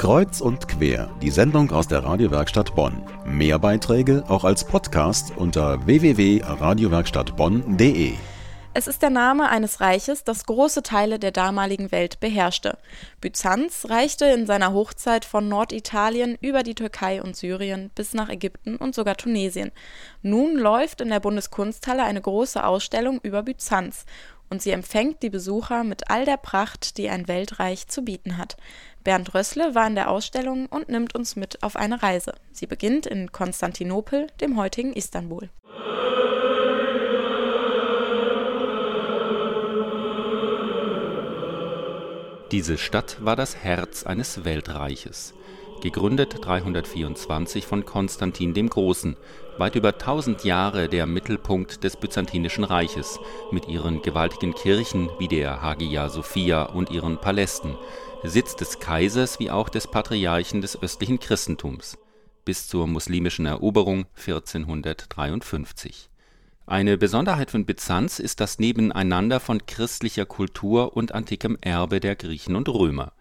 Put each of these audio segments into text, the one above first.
Kreuz und quer, die Sendung aus der Radiowerkstatt Bonn. Mehr Beiträge auch als Podcast unter www.radiowerkstattbonn.de. Es ist der Name eines Reiches, das große Teile der damaligen Welt beherrschte. Byzanz reichte in seiner Hochzeit von Norditalien über die Türkei und Syrien bis nach Ägypten und sogar Tunesien. Nun läuft in der Bundeskunsthalle eine große Ausstellung über Byzanz und sie empfängt die Besucher mit all der Pracht, die ein Weltreich zu bieten hat. Bernd Rössle war in der Ausstellung und nimmt uns mit auf eine Reise. Sie beginnt in Konstantinopel, dem heutigen Istanbul. Diese Stadt war das Herz eines Weltreiches gegründet 324 von Konstantin dem Großen, weit über 1000 Jahre der Mittelpunkt des Byzantinischen Reiches, mit ihren gewaltigen Kirchen wie der Hagia Sophia und ihren Palästen, Sitz des Kaisers wie auch des Patriarchen des östlichen Christentums, bis zur muslimischen Eroberung 1453. Eine Besonderheit von Byzanz ist das Nebeneinander von christlicher Kultur und antikem Erbe der Griechen und Römer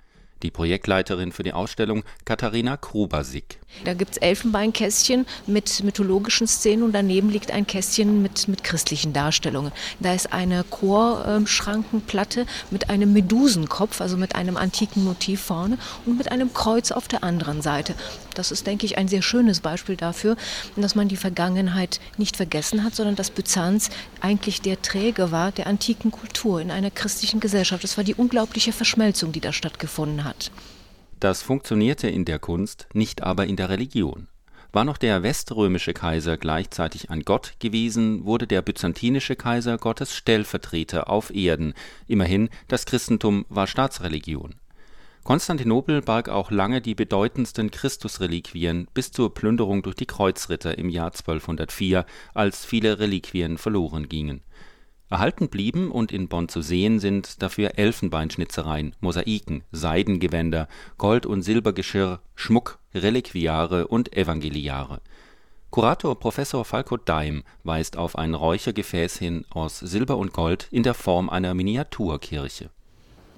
die Projektleiterin für die Ausstellung Katharina Krubasik. Da gibt es Elfenbeinkästchen mit mythologischen Szenen und daneben liegt ein Kästchen mit, mit christlichen Darstellungen. Da ist eine Chorschrankenplatte mit einem Medusenkopf, also mit einem antiken Motiv vorne und mit einem Kreuz auf der anderen Seite. Das ist, denke ich, ein sehr schönes Beispiel dafür, dass man die Vergangenheit nicht vergessen hat, sondern dass Byzanz eigentlich der Träger war der antiken Kultur in einer christlichen Gesellschaft. Es war die unglaubliche Verschmelzung, die da stattgefunden hat. Das funktionierte in der Kunst, nicht aber in der Religion. War noch der weströmische Kaiser gleichzeitig ein Gott gewesen, wurde der byzantinische Kaiser Gottes Stellvertreter auf Erden. Immerhin, das Christentum war Staatsreligion. Konstantinopel barg auch lange die bedeutendsten Christusreliquien bis zur Plünderung durch die Kreuzritter im Jahr 1204, als viele Reliquien verloren gingen. Erhalten blieben und in Bonn zu sehen sind dafür Elfenbeinschnitzereien, Mosaiken, Seidengewänder, Gold und Silbergeschirr, Schmuck, Reliquiare und Evangeliare. Kurator Professor Falco Daim weist auf ein Räuchergefäß hin aus Silber und Gold in der Form einer Miniaturkirche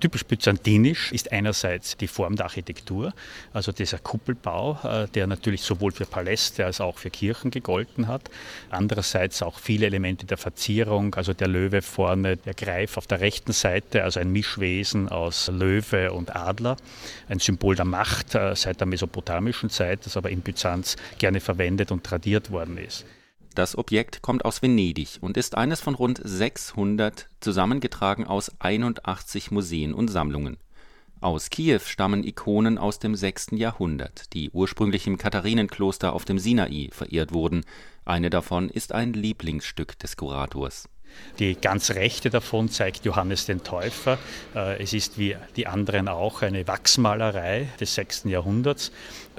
Typisch byzantinisch ist einerseits die Form der Architektur, also dieser Kuppelbau, äh, der natürlich sowohl für Paläste als auch für Kirchen gegolten hat. Andererseits auch viele Elemente der Verzierung, also der Löwe vorne, der Greif auf der rechten Seite, also ein Mischwesen aus Löwe und Adler, ein Symbol der Macht äh, seit der mesopotamischen Zeit, das aber in Byzanz gerne verwendet und tradiert worden ist. Das Objekt kommt aus Venedig und ist eines von rund 600, zusammengetragen aus 81 Museen und Sammlungen. Aus Kiew stammen Ikonen aus dem 6. Jahrhundert, die ursprünglich im Katharinenkloster auf dem Sinai verehrt wurden. Eine davon ist ein Lieblingsstück des Kurators. Die ganz rechte davon zeigt Johannes den Täufer. Äh, es ist wie die anderen auch eine Wachsmalerei des 6. Jahrhunderts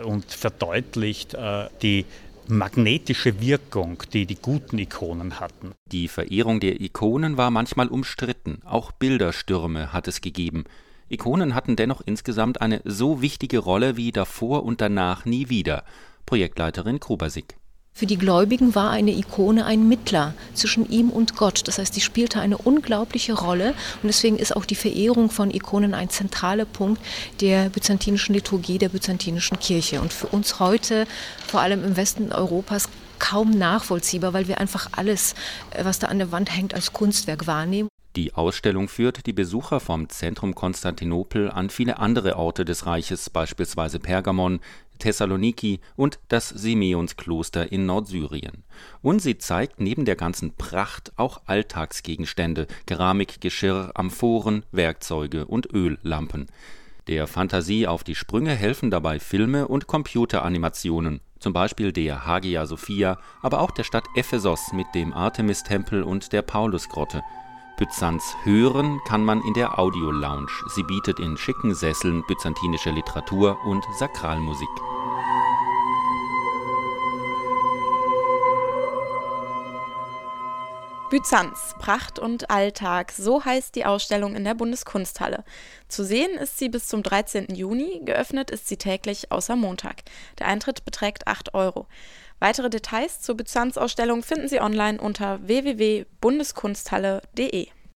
und verdeutlicht äh, die magnetische Wirkung, die die guten Ikonen hatten. Die Verehrung der Ikonen war manchmal umstritten, auch Bilderstürme hat es gegeben. Ikonen hatten dennoch insgesamt eine so wichtige Rolle wie davor und danach nie wieder. Projektleiterin Krubasik. Für die Gläubigen war eine Ikone ein Mittler zwischen ihm und Gott. Das heißt, sie spielte eine unglaubliche Rolle und deswegen ist auch die Verehrung von Ikonen ein zentraler Punkt der byzantinischen Liturgie, der byzantinischen Kirche. Und für uns heute, vor allem im Westen Europas, kaum nachvollziehbar, weil wir einfach alles, äh, was da an der Wand hängt, als Kunstwerk wahrnehmen. Die Ausstellung führt die Besucher vom Zentrum Konstantinopel an viele andere Orte des Reiches, beispielsweise Pergamon, Thessaloniki und das Simeonskloster in Nordsyrien. Und sie zeigt neben der ganzen Pracht auch Alltagsgegenstände, Keramikgeschirr, Amphoren, Werkzeuge und Öllampen. Der Fantasie auf die Sprünge helfen dabei Filme und Computeranimationen, zum Beispiel der Hagia Sophia, aber auch der Stadt Ephesos mit dem Artemis-Tempel und der Paulusgrotte. Byzanz hören kann man in der Audio Lounge. Sie bietet in schicken Sesseln byzantinische Literatur und Sakralmusik. Byzanz, Pracht und Alltag, so heißt die Ausstellung in der Bundeskunsthalle. Zu sehen ist sie bis zum 13. Juni, geöffnet ist sie täglich außer Montag. Der Eintritt beträgt 8 Euro. Weitere Details zur Byzanz-Ausstellung finden Sie online unter www.bundeskunsthalle.de.